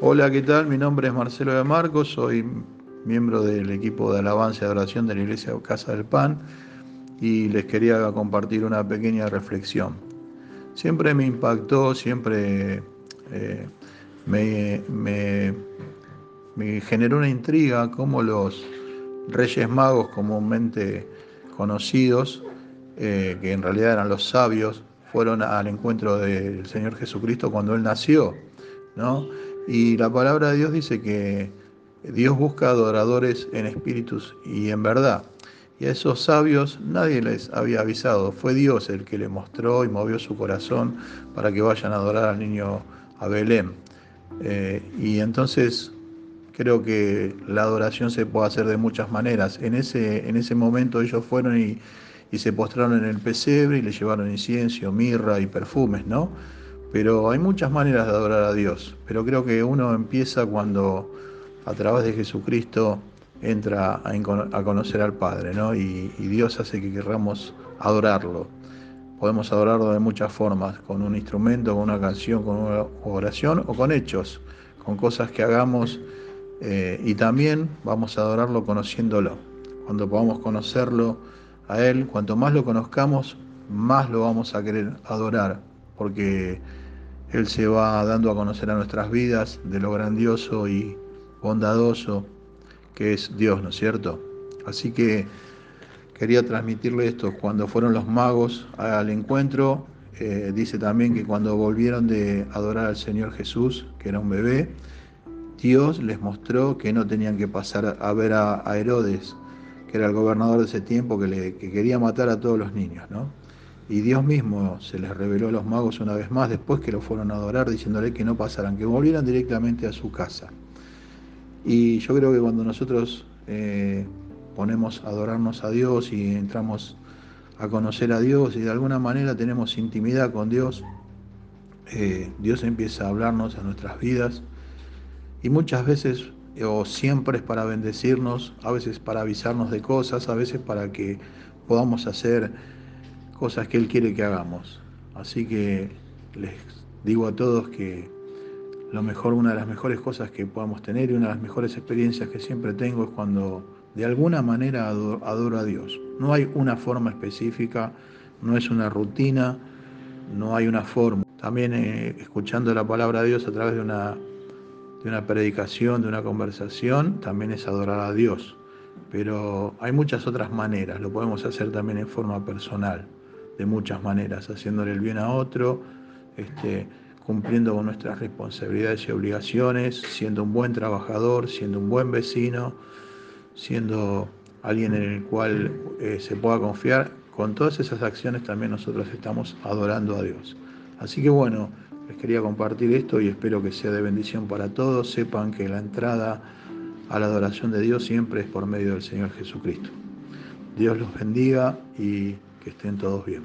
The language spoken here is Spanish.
Hola, ¿qué tal? Mi nombre es Marcelo de Marcos, soy miembro del equipo de alabanza y adoración de la Iglesia Casa del Pan y les quería compartir una pequeña reflexión. Siempre me impactó, siempre eh, me, generó una intriga cómo los reyes magos comúnmente conocidos, eh, que en realidad eran los sabios, fueron al encuentro del Señor Jesucristo cuando Él nació, ¿no? Y la palabra de Dios dice que Dios busca adoradores en espíritus y en verdad. Y a esos sabios nadie les había avisado, fue Dios el que le mostró y movió su corazón para que vayan a adorar al niño a Belén. Eh, y entonces creo que la adoración se puede hacer de muchas maneras. En ese, en ese momento ellos fueron y, y se postraron en el pesebre y le llevaron incienso, mirra y perfumes, ¿no? Pero hay muchas maneras de adorar a Dios, pero creo que uno empieza cuando a través de Jesucristo entra a, conocer al Padre, ¿no? Y, Dios hace que querramos adorarlo. Podemos adorarlo de muchas formas, con un instrumento, con una canción, con una oración o con hechos, con cosas que hagamos eh, y también vamos a adorarlo conociéndolo. Cuando podamos conocerlo a Él, cuanto más lo conozcamos, más lo vamos a querer adorar, porque Él se va dando a conocer a nuestras vidas de lo grandioso y bondadoso que es Dios, ¿no es cierto? Así que quería transmitirle esto. Cuando fueron los magos al encuentro, eh, dice también que cuando volvieron de adorar al Señor Jesús, que era un bebé, Dios les mostró que no tenían que pasar a ver a, Herodes, que era el gobernador de ese tiempo, que, le, que quería matar a todos los niños, ¿no? Y Dios mismo se les reveló a los magos una vez más después que lo fueron a adorar, diciéndole que no pasaran, que volvieran directamente a su casa. Y yo creo que cuando nosotros eh, ponemos a adorarnos a Dios y entramos a conocer a Dios y de alguna manera tenemos intimidad con Dios, eh, Dios empieza a hablarnos a nuestras vidas y muchas veces o siempre es para bendecirnos, a veces para avisarnos de cosas, a veces para que podamos hacer cosas que Él quiere que hagamos. Así que les digo a todos que lo mejor, una de las mejores cosas que podamos tener y una de las mejores experiencias que siempre tengo es cuando de alguna manera adoro, a Dios. No hay una forma específica, no es una rutina, no hay una forma. También eh, escuchando la palabra de Dios a través de una, de una predicación, de una conversación, también es adorar a Dios. Pero hay muchas otras maneras, lo podemos hacer también en forma personal de muchas maneras, haciéndole el bien a otro, este, cumpliendo con nuestras responsabilidades y obligaciones, siendo un buen trabajador, siendo un buen vecino, siendo alguien en el cual eh, se pueda confiar. Con todas esas acciones también nosotros estamos adorando a Dios. Así que bueno, les quería compartir esto y espero que sea de bendición para todos. Sepan que la entrada a la adoración de Dios siempre es por medio del Señor Jesucristo. Dios los bendiga y que estén todos bien.